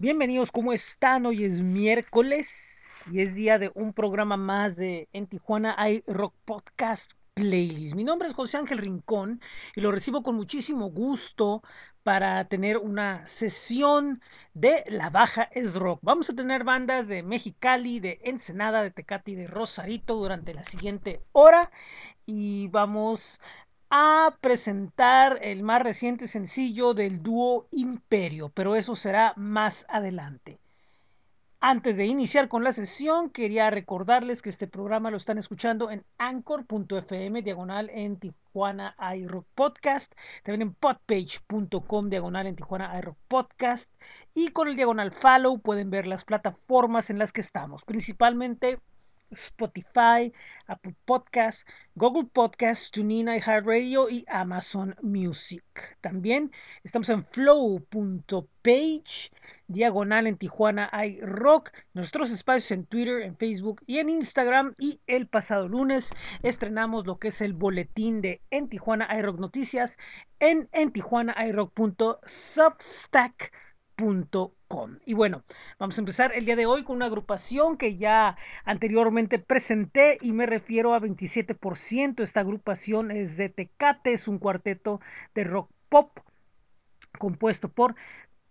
Bienvenidos, ¿cómo están? Hoy es miércoles y es día de un programa más de En Tijuana hay Rock Podcast Playlist. Mi nombre es José Ángel Rincón y lo recibo con muchísimo gusto para tener una sesión de La Baja es Rock. Vamos a tener bandas de Mexicali, de Ensenada, de Tecate y de Rosarito durante la siguiente hora y vamos a presentar el más reciente sencillo del dúo Imperio, pero eso será más adelante. Antes de iniciar con la sesión, quería recordarles que este programa lo están escuchando en anchor.fm, diagonal en Tijuana iRock Podcast, también en podpage.com, diagonal en Tijuana iRock Podcast, y con el diagonal follow pueden ver las plataformas en las que estamos, principalmente Spotify, Apple Podcasts, Google Podcasts, TuneIn, iHeartRadio y Amazon Music. También estamos en flow.page, diagonal en Tijuana iRock, nuestros espacios en Twitter, en Facebook y en Instagram. Y el pasado lunes estrenamos lo que es el boletín de En Tijuana iRock Noticias en entijuanairock.substack.com y bueno, vamos a empezar el día de hoy con una agrupación que ya anteriormente presenté y me refiero a 27%. Esta agrupación es de Tecate, es un cuarteto de rock pop compuesto por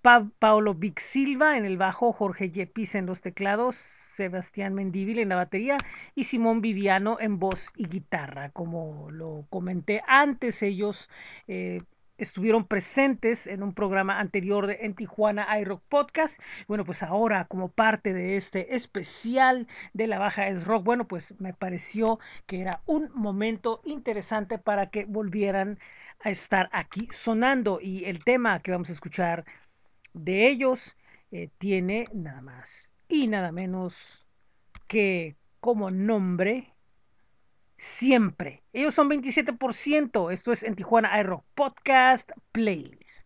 Paolo Vic Silva en el bajo, Jorge Yepis en los teclados, Sebastián Mendívil en la batería y Simón Viviano en voz y guitarra. Como lo comenté antes, ellos eh, estuvieron presentes en un programa anterior de en Tijuana iRock Podcast. Bueno, pues ahora como parte de este especial de la Baja es Rock, bueno, pues me pareció que era un momento interesante para que volvieran a estar aquí sonando y el tema que vamos a escuchar de ellos eh, tiene nada más y nada menos que como nombre siempre. Ellos son 27%. Esto es en Tijuana iRock Podcast Playlist.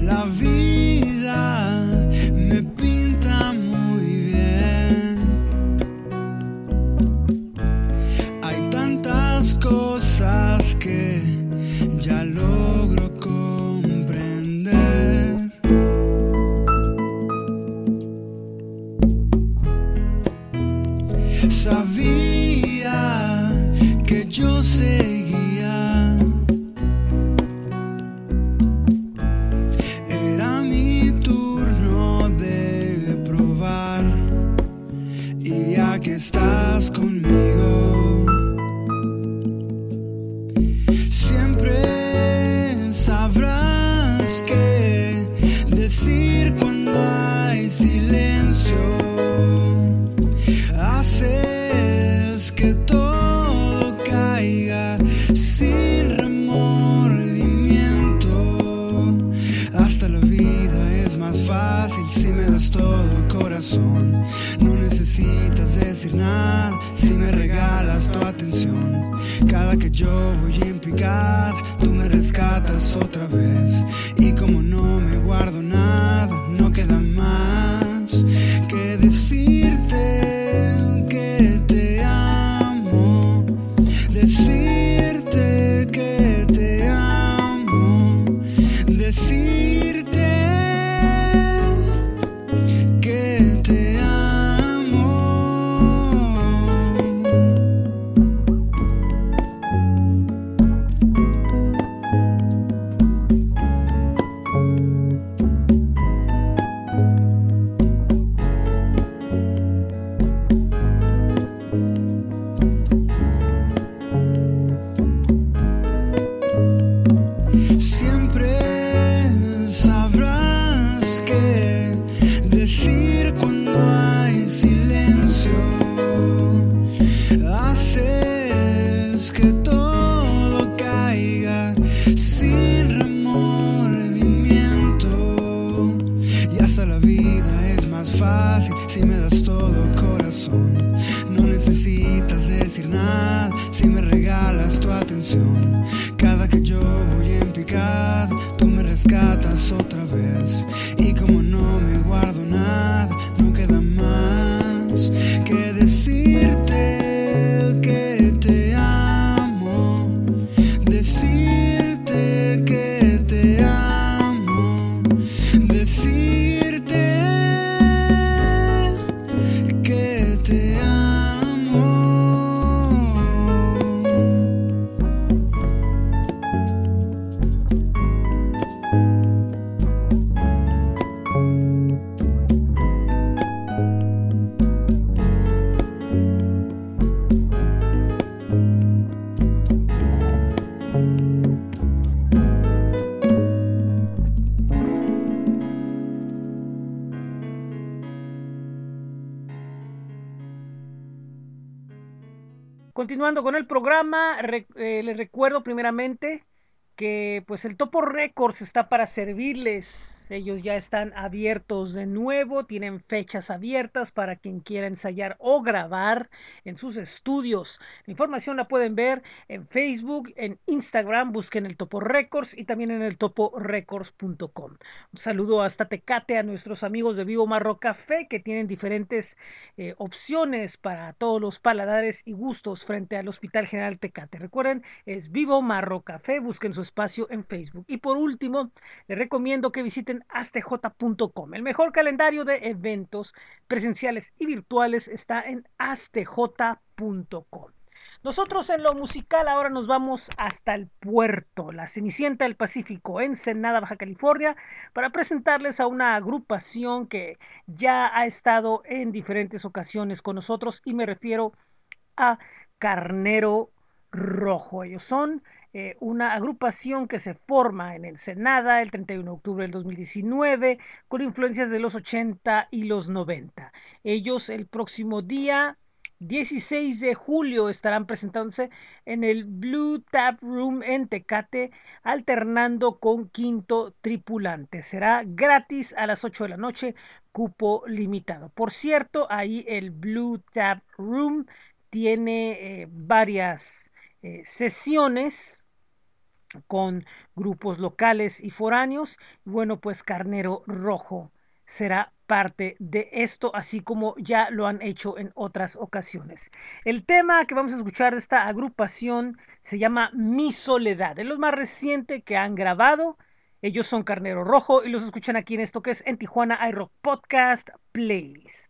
La vida me pinta muy bien. Hay tantas cosas que Era mi turno de probar. Y ya que estás conmigo, siempre sabrás qué decir cuando hay silencio. Haces No necesitas decir nada si me regalas tu atención. Cada que yo voy en picada, tú me rescatas otra vez. Y como no me guardo nada, no queda Continuando con el programa, re, eh, les recuerdo primeramente que pues el Topo Records está para servirles ellos ya están abiertos de nuevo, tienen fechas abiertas para quien quiera ensayar o grabar en sus estudios. La información la pueden ver en Facebook, en Instagram, busquen el Topo Records y también en el toporecords.com. Un saludo hasta Tecate a nuestros amigos de Vivo Marro Café que tienen diferentes eh, opciones para todos los paladares y gustos frente al Hospital General Tecate. Recuerden, es Vivo Marro Café, busquen su espacio en Facebook. Y por último, les recomiendo que visiten astj.com. El mejor calendario de eventos presenciales y virtuales está en astj.com. Nosotros en lo musical ahora nos vamos hasta el puerto, la Cenicienta del Pacífico, en Senada, Baja California, para presentarles a una agrupación que ya ha estado en diferentes ocasiones con nosotros y me refiero a Carnero Rojo. Ellos son eh, una agrupación que se forma en Ensenada el 31 de octubre del 2019 con influencias de los 80 y los 90. Ellos el próximo día 16 de julio estarán presentándose en el Blue Tap Room en Tecate, alternando con Quinto Tripulante. Será gratis a las 8 de la noche, cupo limitado. Por cierto, ahí el Blue Tap Room tiene eh, varias eh, sesiones con grupos locales y foráneos. Bueno, pues Carnero Rojo será parte de esto, así como ya lo han hecho en otras ocasiones. El tema que vamos a escuchar de esta agrupación se llama Mi Soledad, es lo más reciente que han grabado. Ellos son Carnero Rojo y los escuchan aquí en esto que es en Tijuana iRock Podcast Playlist.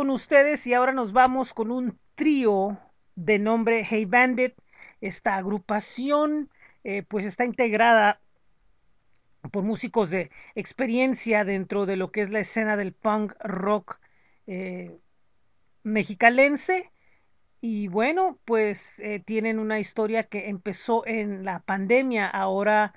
Con ustedes y ahora nos vamos con un trío de nombre Hey Bandit. Esta agrupación eh, pues está integrada por músicos de experiencia dentro de lo que es la escena del punk rock eh, mexicalense. Y bueno, pues eh, tienen una historia que empezó en la pandemia, ahora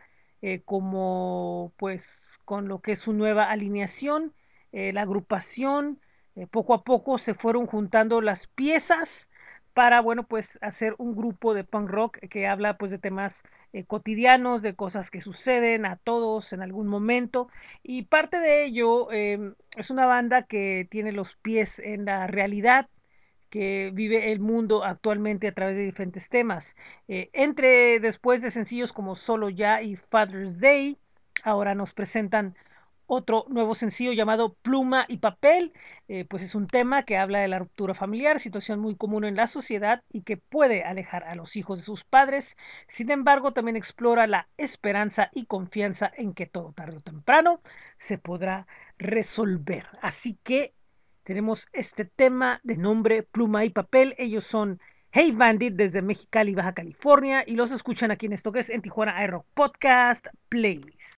como pues con lo que es su nueva alineación, la agrupación, eh, poco a poco se fueron juntando las piezas para, bueno, pues hacer un grupo de punk rock que habla pues de temas eh, cotidianos, de cosas que suceden a todos en algún momento. Y parte de ello eh, es una banda que tiene los pies en la realidad, que vive el mundo actualmente a través de diferentes temas. Eh, entre después de sencillos como Solo Ya y Father's Day, ahora nos presentan otro nuevo sencillo llamado Pluma y Papel, eh, pues es un tema que habla de la ruptura familiar, situación muy común en la sociedad y que puede alejar a los hijos de sus padres. Sin embargo, también explora la esperanza y confianza en que todo tarde o temprano se podrá resolver. Así que tenemos este tema de nombre Pluma y Papel. Ellos son Hey Bandit desde Mexicali, Baja California y los escuchan aquí en esto que es en Tijuana Aero Podcast Playlist.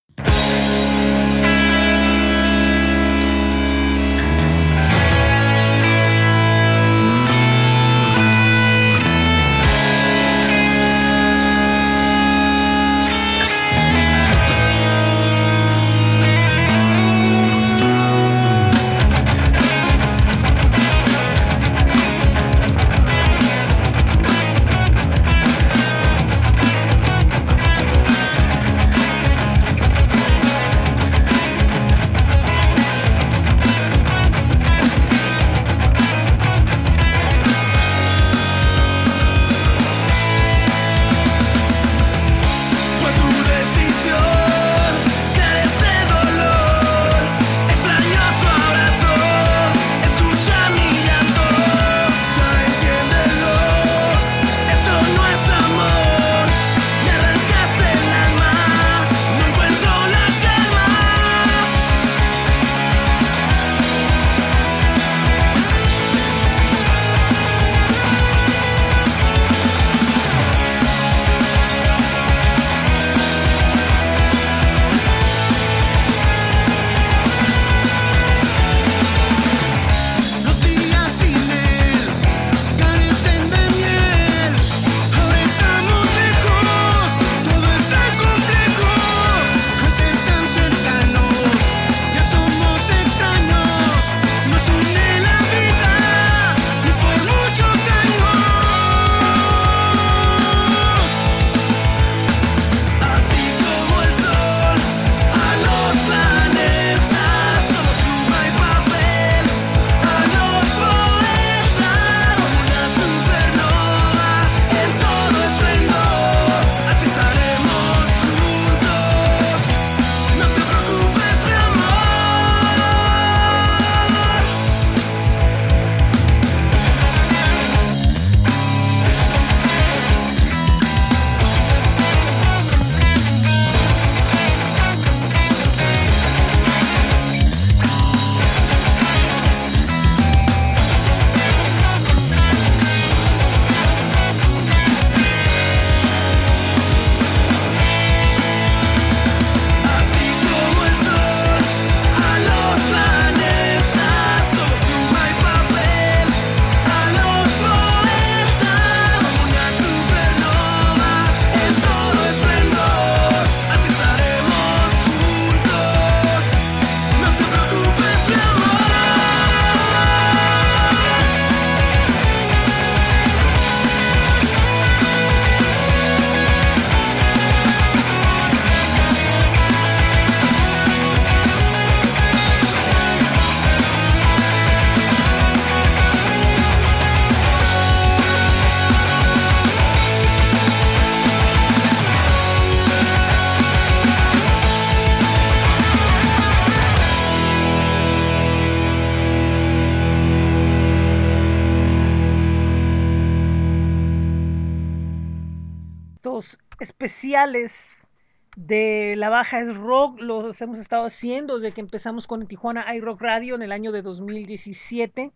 De la baja es rock, los hemos estado haciendo desde que empezamos con Tijuana iRock Radio en el año de 2017.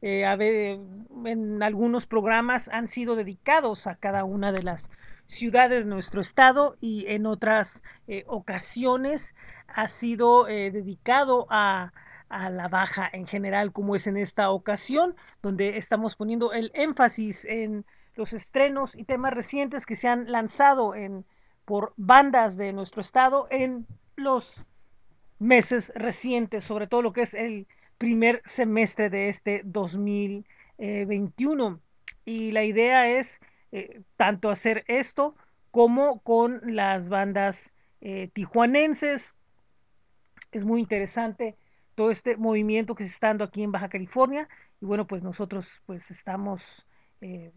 Eh, en algunos programas han sido dedicados a cada una de las ciudades de nuestro estado y en otras eh, ocasiones ha sido eh, dedicado a, la baja en general, como es en esta ocasión, donde estamos poniendo el énfasis en los estrenos y temas recientes que se han lanzado en, por bandas de nuestro estado en los meses recientes, sobre todo lo que es el primer semestre de este 2021. Y la idea es eh, tanto hacer esto como con las bandas eh, tijuanenses. Es muy interesante todo este movimiento que se está dando aquí en Baja California. Y bueno, pues nosotros pues estamos eh,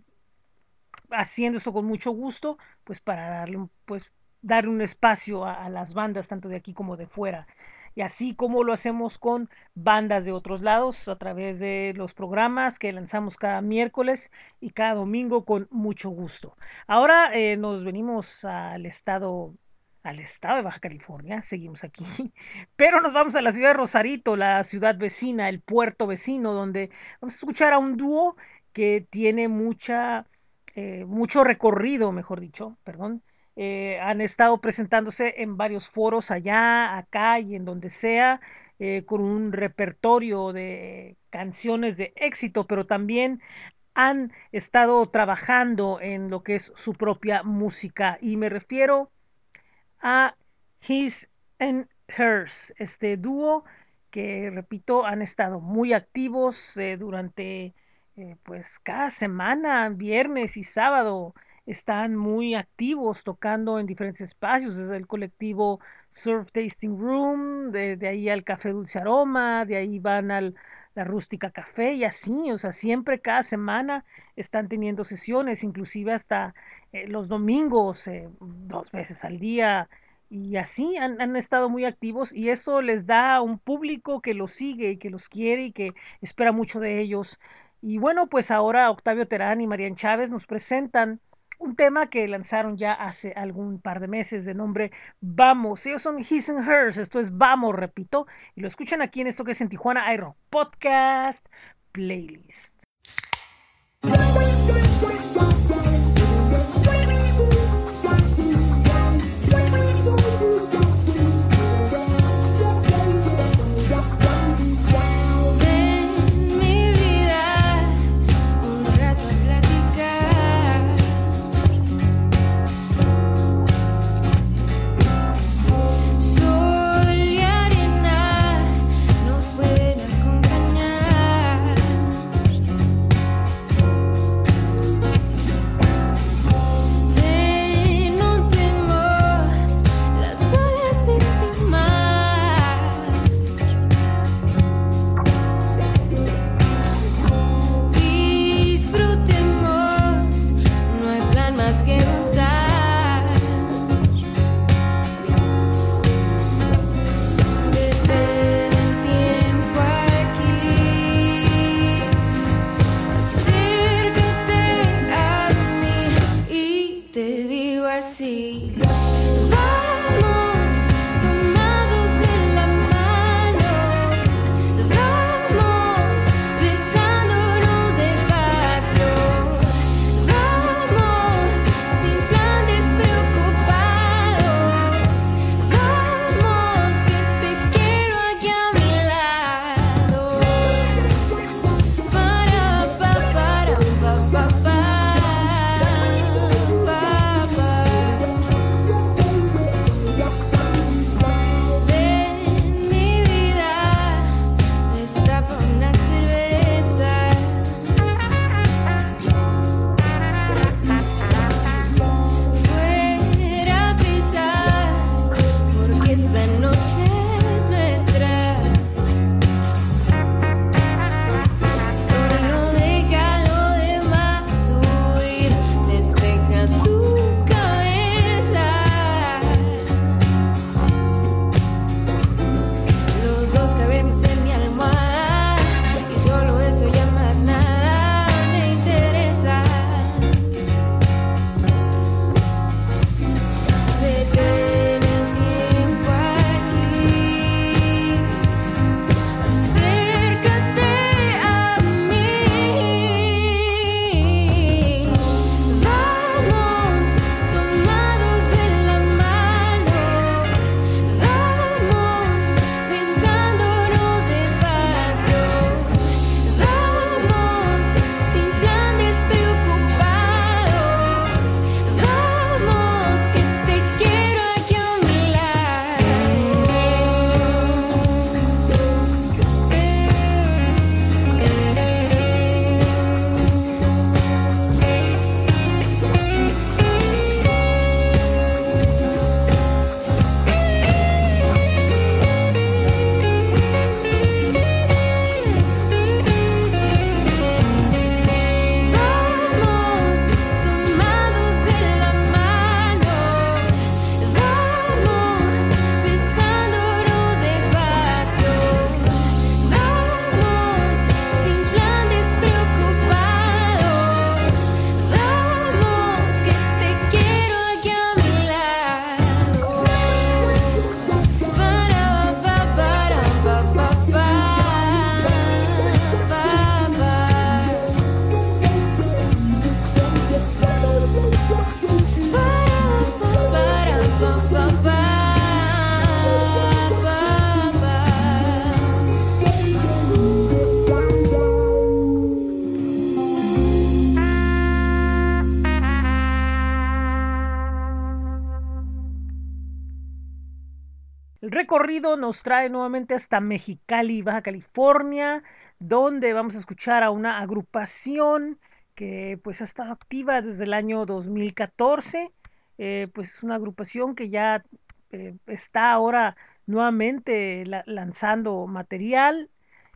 haciendo esto con mucho gusto, pues para darle un, pues, darle un espacio a, a, las bandas, tanto de aquí como de fuera. Y así como lo hacemos con bandas de otros lados, a través de los programas que lanzamos cada miércoles y cada domingo con mucho gusto. Ahora eh, nos venimos al estado al estado de Baja California, seguimos aquí, pero nos vamos a la ciudad de Rosarito, la ciudad vecina, el puerto vecino, donde vamos a escuchar a un dúo que tiene mucha eh, mucho recorrido, mejor dicho, perdón. Eh, han estado presentándose en varios foros allá, acá y en donde sea, eh, con un repertorio de canciones de éxito, pero también han estado trabajando en lo que es su propia música. Y me refiero a His and Hers, este dúo que, repito, han estado muy activos durante eh, pues cada semana, viernes y sábado, están muy activos tocando en diferentes espacios, desde el colectivo Surf Tasting Room, de, ahí al Café Dulce Aroma, de ahí van al la rústica café y así, o sea, siempre cada semana están teniendo sesiones, inclusive hasta eh, los domingos, eh, dos veces al día, y así han, han, estado muy activos y esto les da un público que los sigue y que los quiere y que espera mucho de ellos. Y bueno, pues ahora Octavio Terán y Marian Chávez nos presentan un tema que lanzaron ya hace algún par de meses de nombre Vamos. Ellos son His and Hers, esto es Vamos, repito, y lo escuchan aquí en esto que es en Tijuana Aero Podcast Playlist. Nos trae nuevamente hasta Mexicali, Baja California, donde vamos a escuchar a una agrupación que pues ha estado activa desde el año 2014. Eh, pues es una agrupación que ya eh, está ahora nuevamente la- lanzando material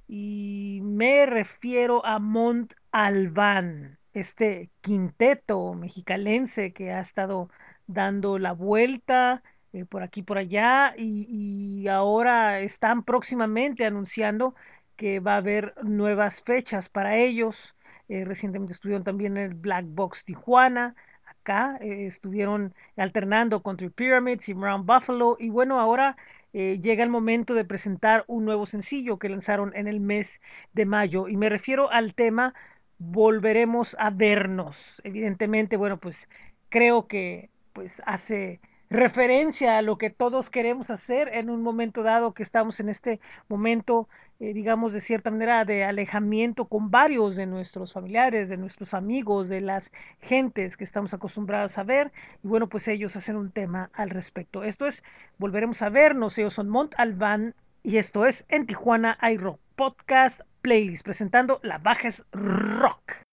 y me refiero a Mont Albán, este quinteto mexicalense que ha estado dando la vuelta eh, por aquí por allá y, ahora están próximamente anunciando que va a haber nuevas fechas para ellos. Eh, recientemente estuvieron también en el Black Box Tijuana. Acá eh, estuvieron alternando Country Pyramids y Brown Buffalo. Y bueno, ahora llega el momento de presentar un nuevo sencillo que lanzaron en el mes de mayo. Y me refiero al tema Volveremos a vernos. Evidentemente, bueno, pues creo que pues hace referencia a lo que todos queremos hacer en un momento dado que estamos en este momento, eh, digamos, de cierta manera de alejamiento con varios de nuestros familiares, de nuestros amigos, de las gentes que estamos acostumbrados a ver. Y bueno, pues ellos hacen un tema al respecto. Esto es, volveremos a vernos. Ellos son Mont Alban y esto es en Tijuana iRock Podcast Playlist presentando La Bajes Rock.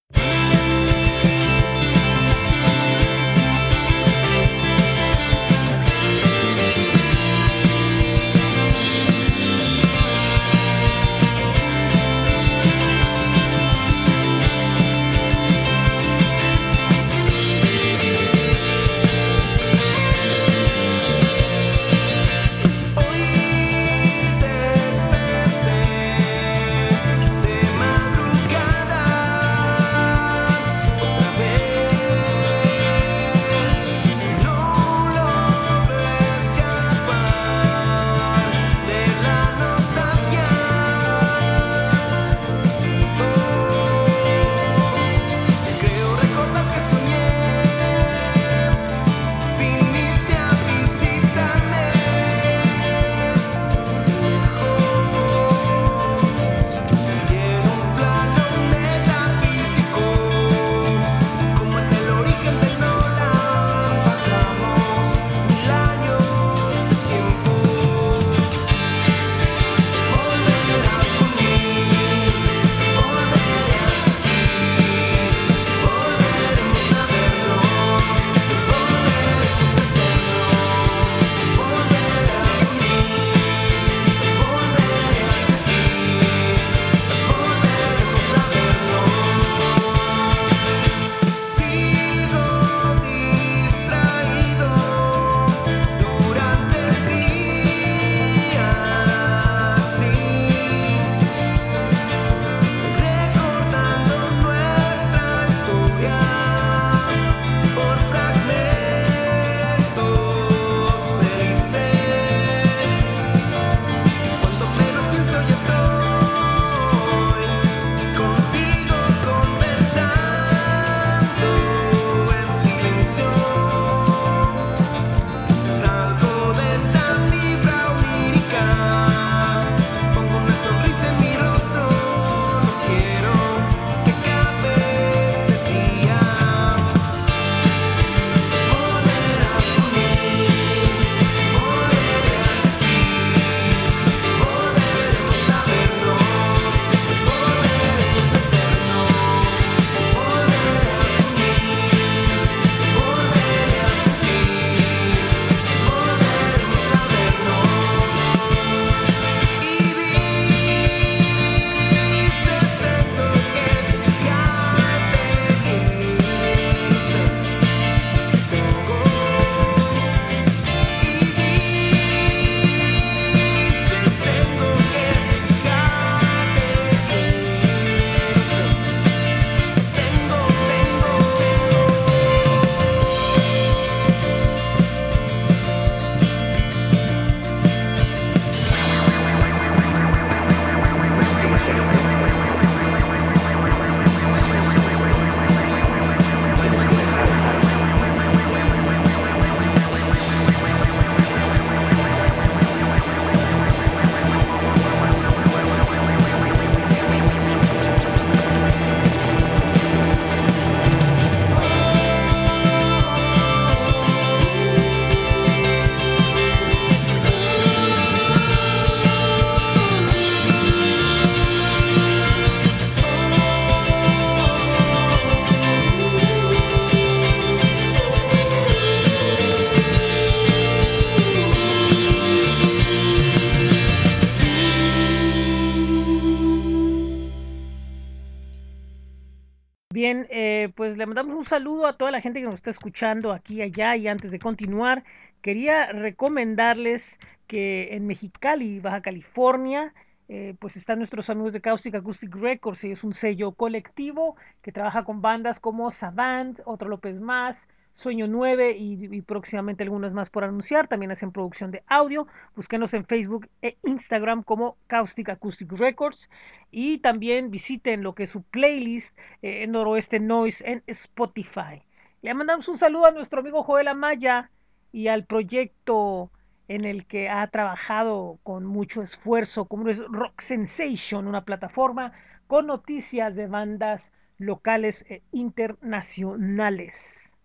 Le mandamos un saludo a toda la gente que nos está escuchando aquí, allá. Y antes de continuar, quería recomendarles que en Mexicali, Baja California, eh, pues están nuestros amigos de Caustic Acoustic Records. Y es un sello colectivo que trabaja con bandas como Savant, Otro López Más, Sueño 9 y, próximamente algunas más por anunciar. También hacen producción de audio. Búsquenos en Facebook e Instagram como Caustic Acoustic Records. Y también visiten lo que es su playlist eh, en Noroeste Noise en Spotify. Le mandamos un saludo a nuestro amigo Joel Amaya y al proyecto en el que ha trabajado con mucho esfuerzo, como es Rock Sensation, una plataforma con noticias de bandas locales e internacionales.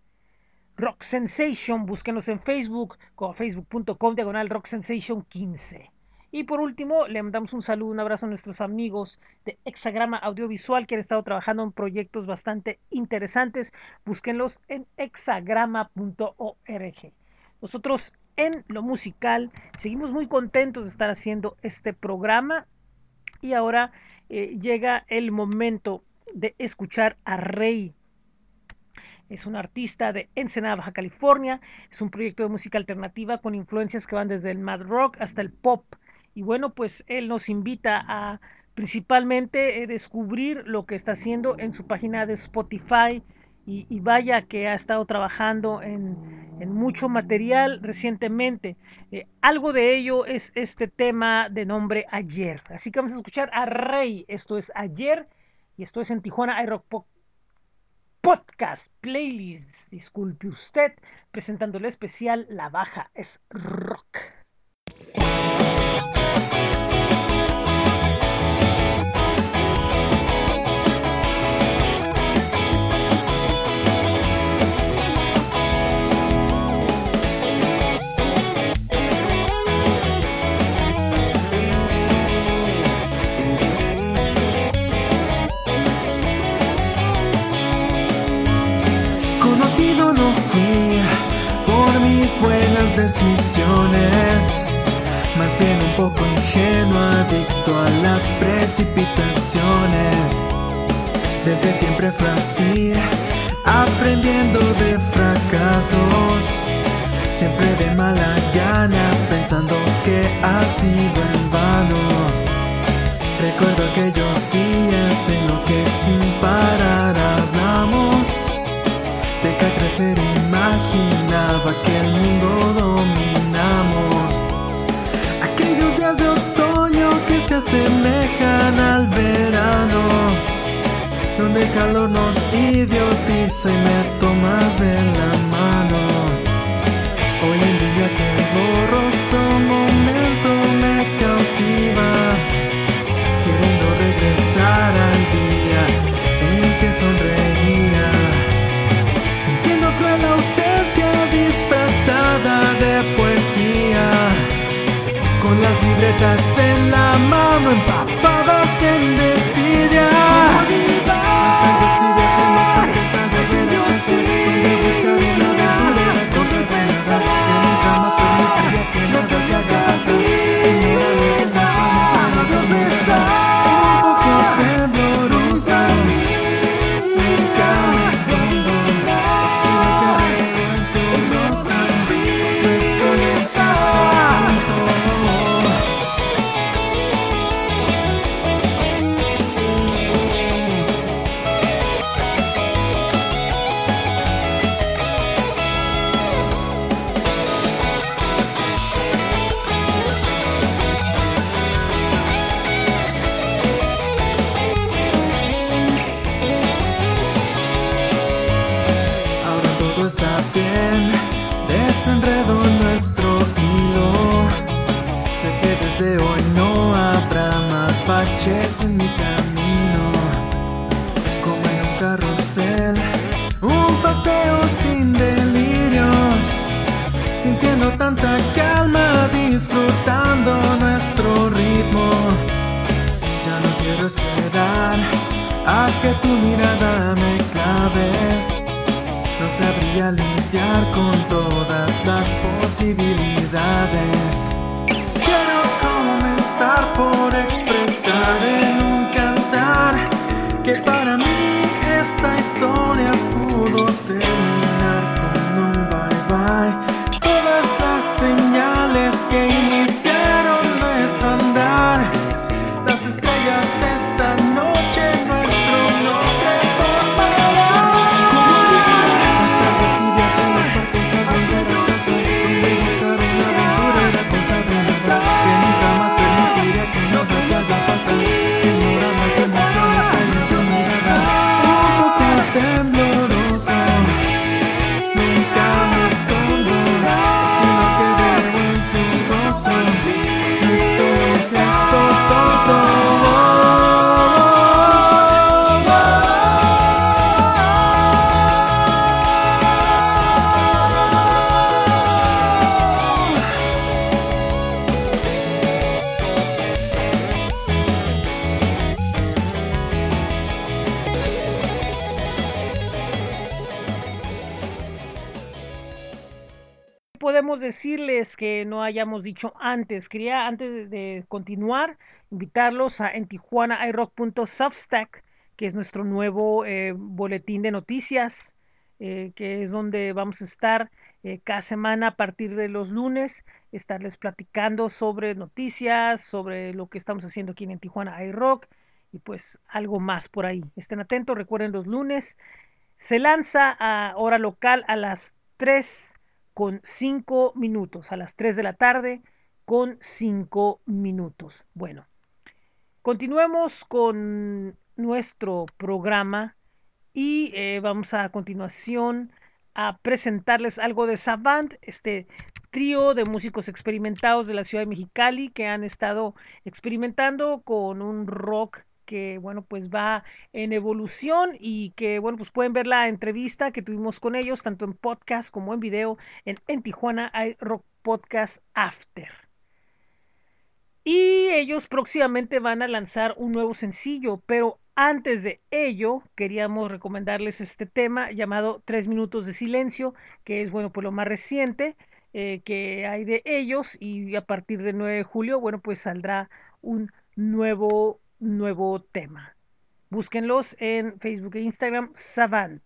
Rock Sensation, búsquenos en Facebook como facebook.com diagonal Rock Sensation 15. Y por último, le mandamos un saludo, un abrazo a nuestros amigos de Hexagrama Audiovisual que han estado trabajando en proyectos bastante interesantes. Búsquenlos en hexagrama.org. Nosotros en lo musical seguimos muy contentos de estar haciendo este programa y ahora eh, llega el momento de escuchar a Rey es un artista de Ensenada, Baja California. Es un proyecto de música alternativa con influencias que van desde el mad rock hasta el pop. Y bueno, pues él nos invita a principalmente eh, descubrir lo que está haciendo en su página de Spotify. Y, vaya que ha estado trabajando en, en mucho material recientemente. Eh, algo de ello es este tema de nombre Ayer. Así que vamos a escuchar a Rey. Esto es Ayer y esto es en Tijuana iRock podcast playlist, disculpe usted, presentando el especial La Baja es Rock. Más bien un poco ingenuo, adicto a las precipitaciones. Desde siempre fue así, aprendiendo de fracasos, siempre de mala gana, pensando que ha sido en vano. Recuerdo aquellos días en los que sin parar hablamos de que crecer imaginaba que el mundo Aquellos días de otoño que se asemejan al verano, donde el calor nos idiotiza y me tomas de la mano. Hoy en día que el borroso que para mí esta historia pudo terminar. Dicho antes? Quería, antes de, continuar, invitarlos a en Tijuana iRock.substack, que es nuestro nuevo eh, boletín de noticias, eh, que es donde vamos a estar eh, cada semana a partir de los lunes, estarles platicando sobre noticias, sobre lo que estamos haciendo aquí en Tijuana iRock y pues algo más por ahí. Estén atentos, recuerden los lunes. Se lanza a hora local a las 3 con 5 minutos, a las 3 de la tarde con 5 minutos. Bueno, continuemos con nuestro programa y eh, vamos a, a continuación a presentarles algo de Savant, este trío de músicos experimentados de la ciudad de Mexicali que han estado experimentando con un rock que bueno pues va en evolución y que bueno pues pueden ver la entrevista que tuvimos con ellos tanto en podcast como en video en, en Tijuana hay Rock Podcast After. Y ellos próximamente van a lanzar un nuevo sencillo pero antes de ello queríamos recomendarles este tema llamado Tres minutos de silencio que es bueno pues lo más reciente eh, que hay de ellos y a partir del 9 de julio bueno pues saldrá un nuevo nuevo tema. Búsquenlos en Facebook e Instagram, Savant.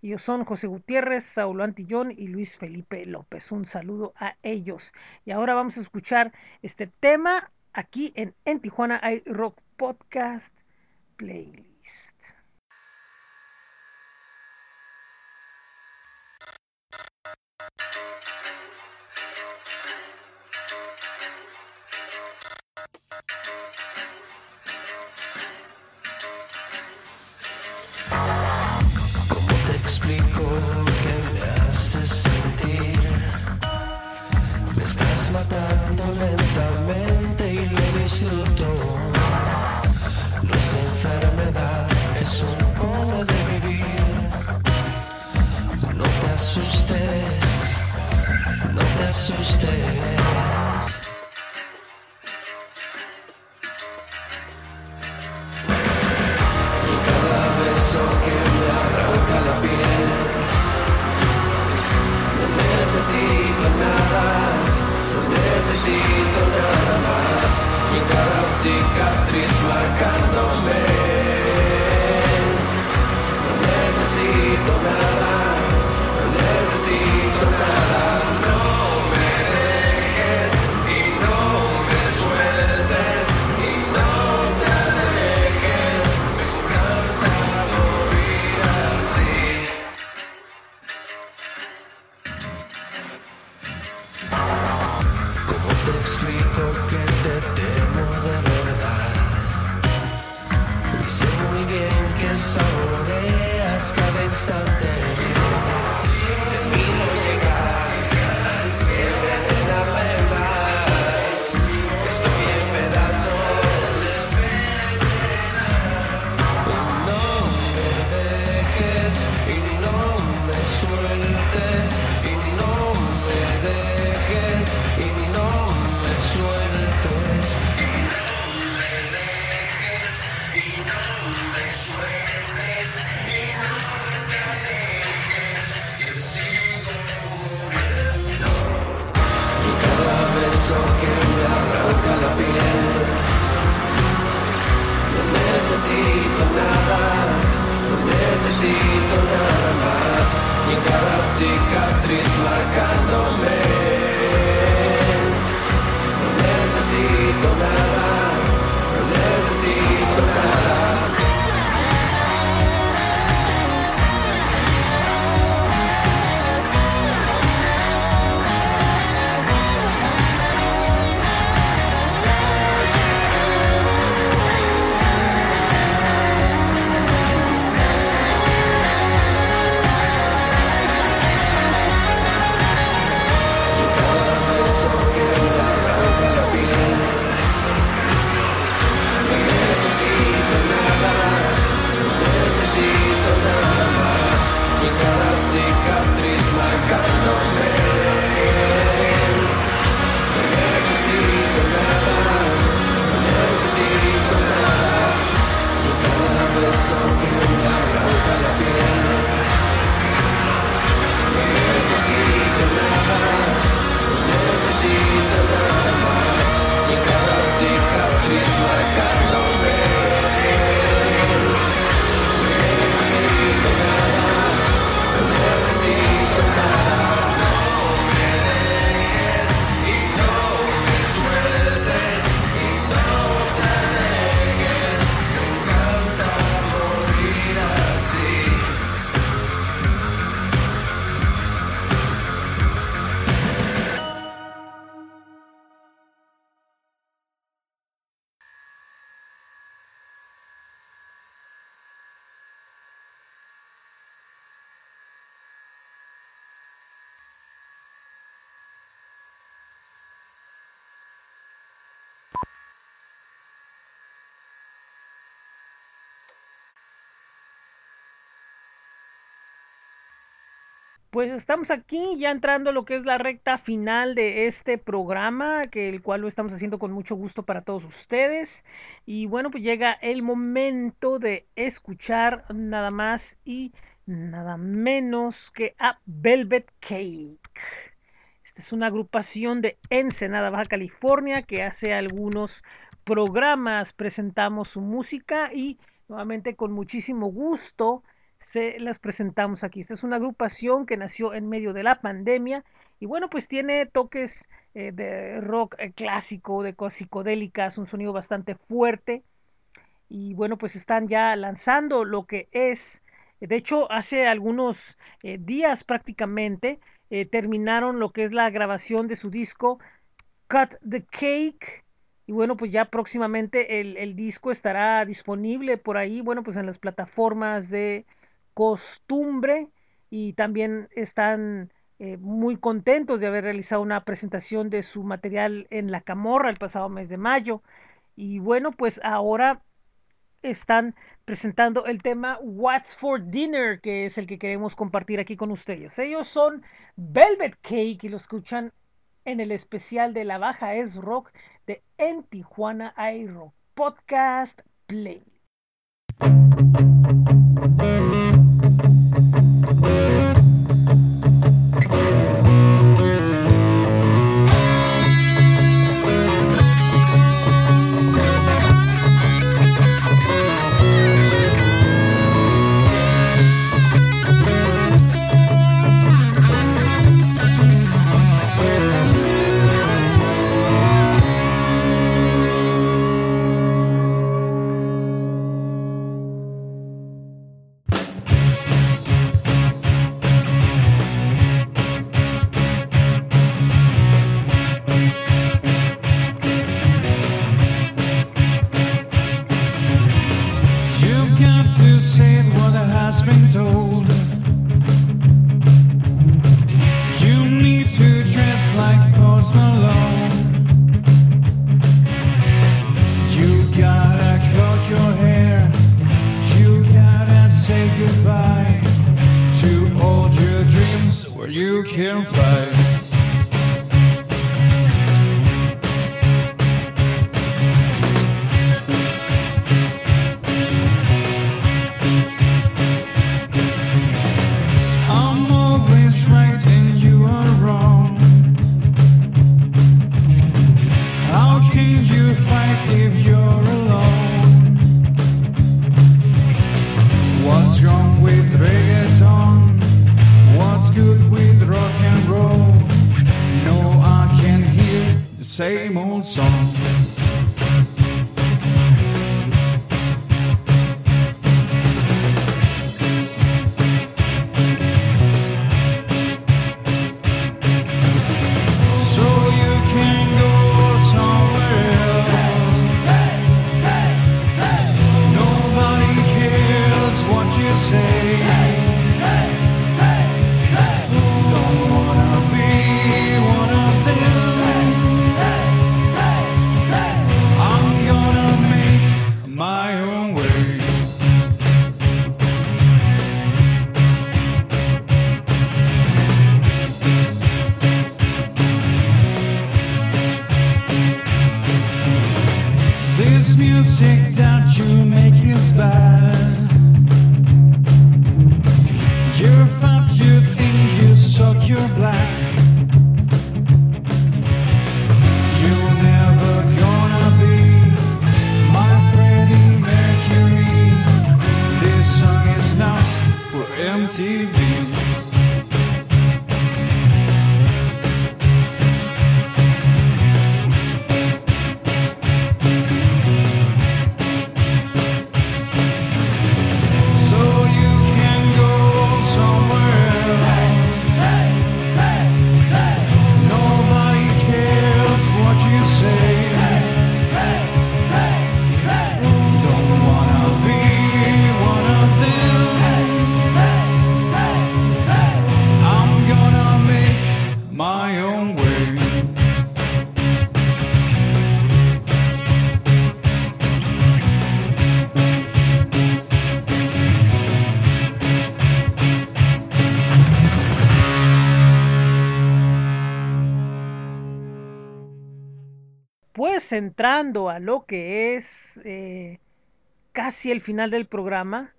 Ellos son José Gutiérrez, Saulo Antillón y Luis Felipe López. Un saludo a ellos. Y ahora vamos a escuchar este tema aquí en, en Tijuana hay Rock Podcast Playlist. Matando lentamente y lo disfruto. No es enfermedad, es un modo de vivir. No te asustes, no te asustes. Y cada cicatriz marcándome Pues estamos aquí ya entrando a lo que es la recta final de este programa, que el cual lo estamos haciendo con mucho gusto para todos ustedes. Y bueno, pues llega el momento de escuchar nada más y nada menos que a Velvet Cake. Esta es una agrupación de Ensenada, Baja California, que hace algunos programas presentamos su música y nuevamente con muchísimo gusto se las presentamos aquí. Esta es una agrupación que nació en medio de la pandemia y bueno, pues tiene toques eh, de rock eh, clásico, de cosas psicodélicas, un sonido bastante fuerte y bueno, pues están ya lanzando lo que es, de hecho, hace algunos eh, días prácticamente terminaron lo que es la grabación de su disco Cut the Cake. Y bueno, pues ya próximamente el, el disco estará disponible por ahí, bueno, pues en las plataformas de costumbre y también están eh, muy contentos de haber realizado una presentación de su material en La Camorra el pasado mes de mayo. Y bueno, pues ahora están presentando el tema What's for Dinner, que es el que queremos compartir aquí con ustedes. Ellos son Velvet Cake y lo escuchan en el especial de la Baja es Rock de En Tijuana iRock Podcast Play. Entrando a lo que es eh, casi el final del programa,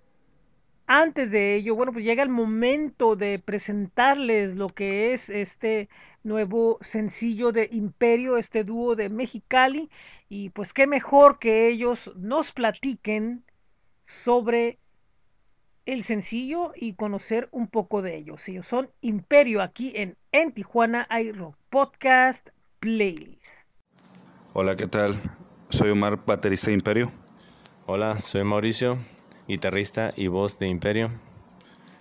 antes de ello, bueno, pues llega el momento de presentarles lo que es este nuevo sencillo de Imperio, este dúo de Mexicali, y pues qué mejor que ellos nos platiquen sobre el sencillo y conocer un poco de ellos. Ellos son Imperio aquí en En Tijuana iRock Podcast Playlist. Hola, ¿qué tal? Soy Omar, baterista de Imperio. Hola, soy Mauricio, guitarrista y voz de Imperio.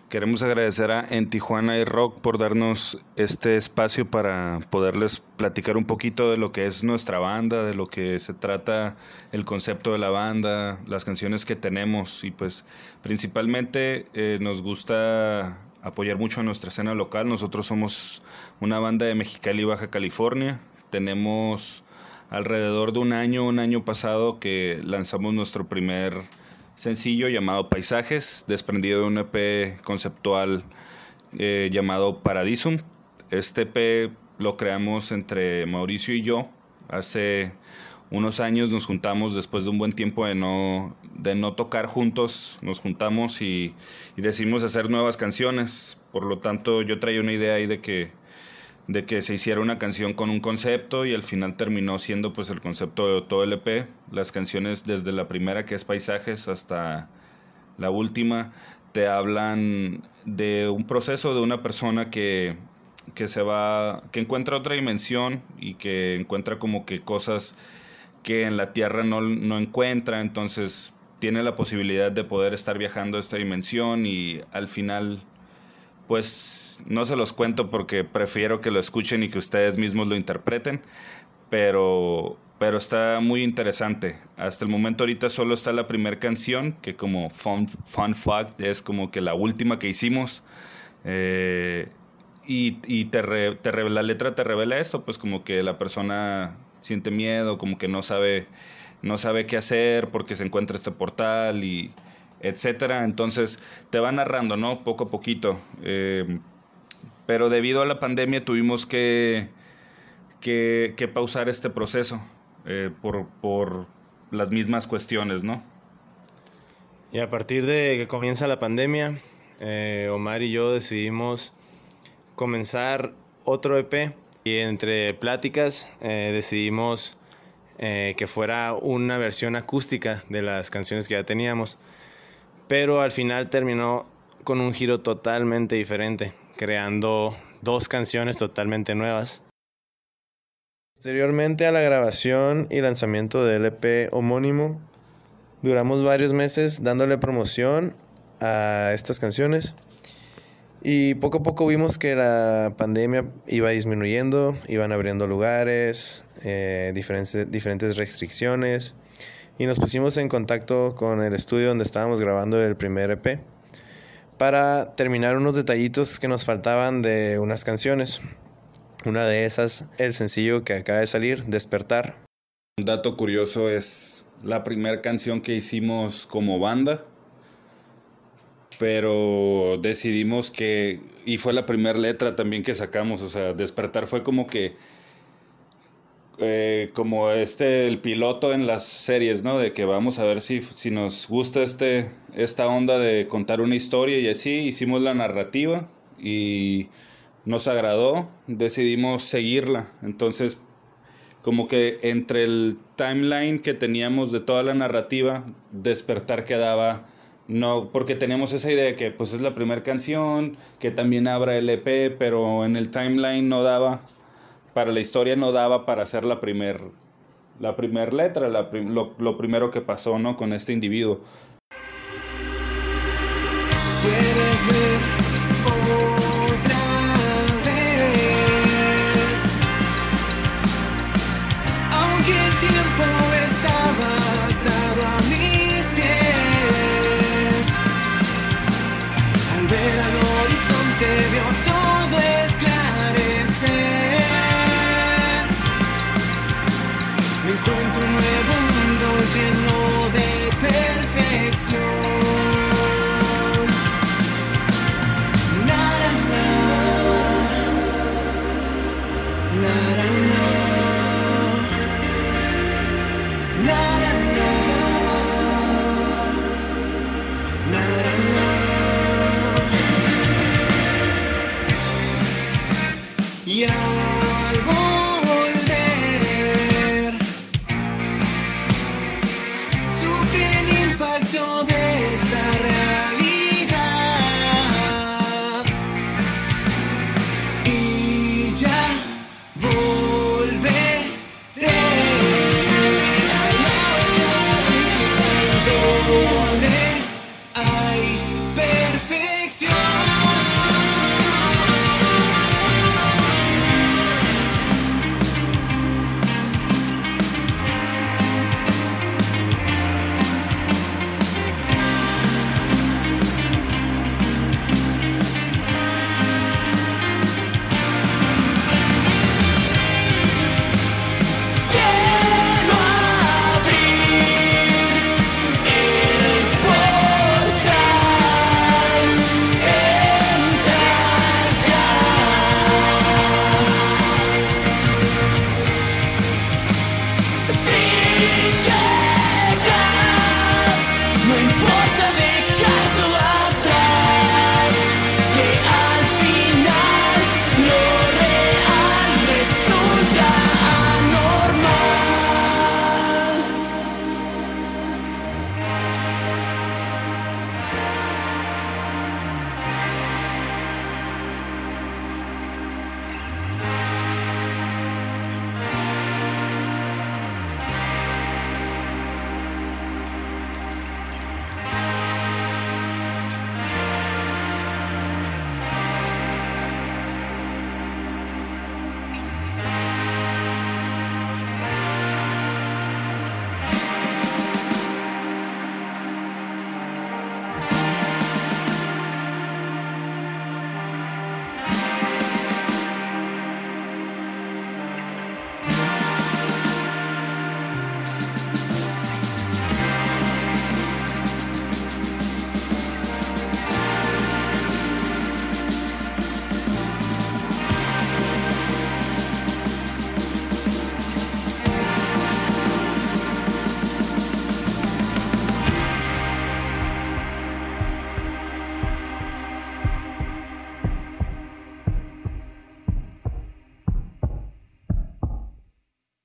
Queremos agradecer a En Tijuana y Rock por darnos este espacio para poderles platicar un poquito de lo que es nuestra banda, de lo que se trata el concepto de la banda, las canciones que tenemos y pues principalmente eh, nos gusta apoyar mucho a nuestra escena local. Nosotros somos una banda de Mexicali, Baja California. Tenemos alrededor de un año, un año pasado que lanzamos nuestro primer sencillo llamado Paisajes, desprendido de un EP conceptual eh, llamado Paradisum. Este EP lo creamos entre Mauricio y yo. Hace unos años nos juntamos después de un buen tiempo de no, de no tocar juntos, nos juntamos y, y decidimos hacer nuevas canciones. Por lo tanto, yo traía una idea ahí de que de que se hiciera una canción con un concepto y al final terminó siendo pues el concepto de todo el EP. Las canciones desde la primera que es Paisajes hasta la última te hablan de un proceso de una persona que, que se va, que encuentra otra dimensión y que encuentra como que cosas que en la Tierra no, no encuentra, entonces tiene la posibilidad de poder estar viajando a esta dimensión y al final pues no se los cuento porque prefiero que lo escuchen y que ustedes mismos lo interpreten, pero, pero está muy interesante. Hasta el momento ahorita solo está la primera canción, que como fun, fun fact es como que la última que hicimos. Eh, y y te, te la letra te revela esto, pues como que la persona siente miedo, como que no sabe, no sabe qué hacer porque se encuentra este portal y etcétera. Entonces te va narrando, ¿no? Poco a poquito. Eh, pero debido a la pandemia tuvimos que, que, pausar este proceso eh, por, por las mismas cuestiones, ¿no? Y a partir de que comienza la pandemia, eh, Omar y yo decidimos comenzar otro EP y entre pláticas decidimos que fuera una versión acústica de las canciones que ya teníamos. Pero al final terminó con un giro totalmente diferente, creando dos canciones totalmente nuevas. Posteriormente a la grabación y lanzamiento del EP homónimo, duramos varios meses dándole promoción a estas canciones y poco a poco vimos que la pandemia iba disminuyendo, iban abriendo lugares, eh, diferentes, diferentes restricciones y nos pusimos en contacto con el estudio donde estábamos grabando el primer EP para terminar unos detallitos que nos faltaban de unas canciones. Una de esas, el sencillo que acaba de salir, Despertar. Un dato curioso es la primera canción que hicimos como banda, pero decidimos que, y fue la primera letra también que sacamos, o sea, Despertar fue como que, eh, como este, el piloto en las series, ¿no? De que vamos a ver si, si nos gusta este, esta onda de contar una historia y así, hicimos la narrativa y nos agradó, decidimos seguirla, entonces como que entre el timeline que teníamos de toda la narrativa, despertar quedaba, no, porque teníamos esa idea de que pues es la primera canción, que también abra el EP, pero en el timeline no daba, para la historia no daba para hacer la primer, la primer letra, la prim- lo, lo primero que pasó, ¿no? Con este individuo. Puedes ver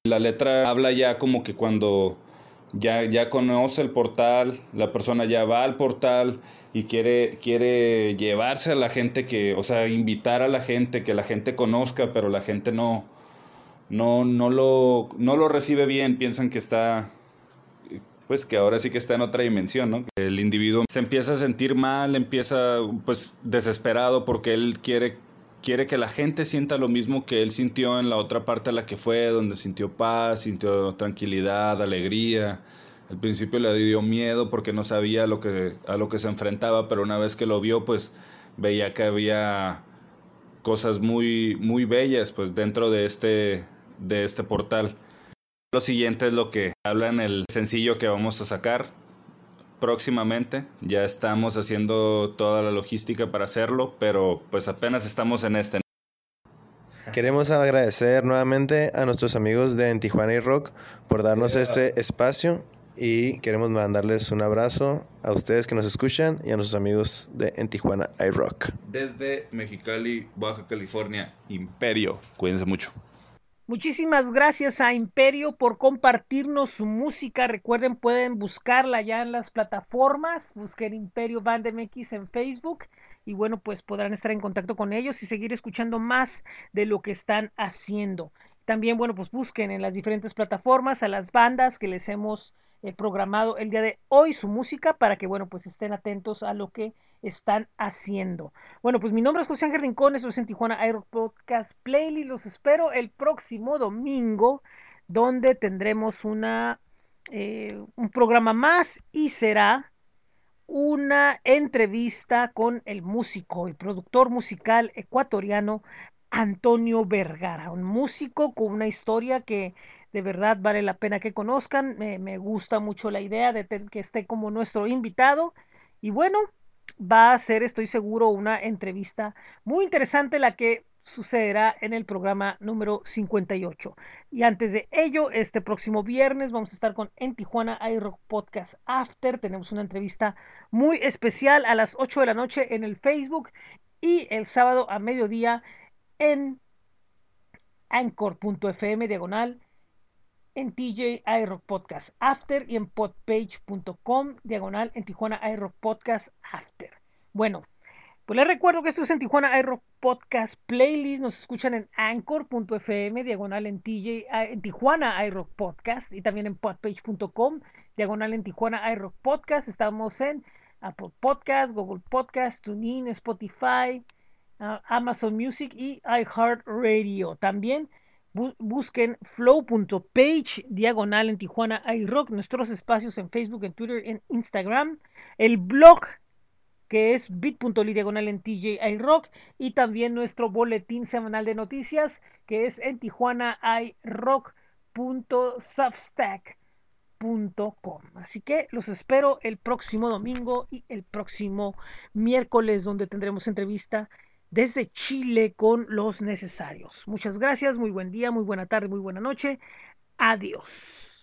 La letra habla ya como que cuando ya, ya conoce el portal, la persona ya va al portal y quiere, quiere llevarse a la gente que, o sea, invitar a la gente, que la gente conozca, pero la gente no, no, no, lo, no lo recibe bien, piensan que está, pues que ahora sí que está en otra dimensión, ¿no? El individuo se empieza a sentir mal, empieza pues desesperado porque él quiere, quiere que la gente sienta lo mismo que él sintió en la otra parte a la que fue, donde sintió paz, sintió tranquilidad, alegría. al principio le dio miedo porque no sabía lo que, a lo que se enfrentaba, pero una vez que lo vio, pues veía que había cosas muy, muy bellas pues dentro de este, de este portal. Lo siguiente es lo que habla en el sencillo que vamos a sacar próximamente. Ya estamos haciendo toda la logística para hacerlo, pero pues apenas estamos en este. Queremos agradecer nuevamente a nuestros amigos de En Tijuana y Rock por darnos este espacio y queremos mandarles un abrazo a ustedes que nos escuchan y a nuestros amigos de En Tijuana i Rock. Desde Mexicali, Baja California, Imperio. Cuídense mucho. Muchísimas gracias a Imperio por compartirnos su música. Recuerden, pueden buscarla ya en las plataformas. Busquen Imperio Band MX en Facebook. Y bueno, pues podrán estar en contacto con ellos y seguir escuchando más de lo que están haciendo. También, bueno, pues busquen en las diferentes plataformas a las bandas que les hemos eh, programado el día de hoy su música para que, bueno, pues estén atentos a lo que están haciendo. Bueno, pues mi nombre es José Ángel Rincón, eso es en Tijuana Aero Podcast Playlist. Los espero el próximo domingo, donde tendremos una, eh, un programa más y será una entrevista con el músico y productor musical ecuatoriano Antonio Vergara, un músico con una historia que de verdad vale la pena que conozcan. Me, gusta mucho la idea de que esté como nuestro invitado. Y bueno, va a ser, estoy seguro, una entrevista muy interesante la que sucederá en el programa número 58. Y antes de ello, este próximo viernes vamos a estar con En Tijuana iRock Podcast After. Tenemos una entrevista muy especial a las 8 de la noche en el Facebook y el sábado a mediodía en anchor.fm diagonal en TJ iRock Podcast After y en podpage.com diagonal en Tijuana iRock Podcast After. Bueno, pues les recuerdo que esto es en Tijuana iRock Podcast Playlist. Nos escuchan en anchor.fm diagonal en TJ en Tijuana iRock Podcast y también en podpage.com diagonal en Tijuana iRock Podcast. Estamos en Apple Podcast, Google Podcast, TuneIn, Spotify, uh, Amazon Music y iHeartRadio. También busquen flow.page diagonal en Tijuana. iRock, nuestros espacios en Facebook, en Twitter, en Instagram, el blog que es bit.ly diagonal en TJ iRock y también nuestro boletín semanal de noticias que es en Tijuana iRock.substack.com. Así que los espero el próximo domingo y el próximo miércoles donde tendremos entrevista desde Chile con los necesarios. Muchas gracias, muy buen día, muy buena tarde, muy buena noche. Adiós.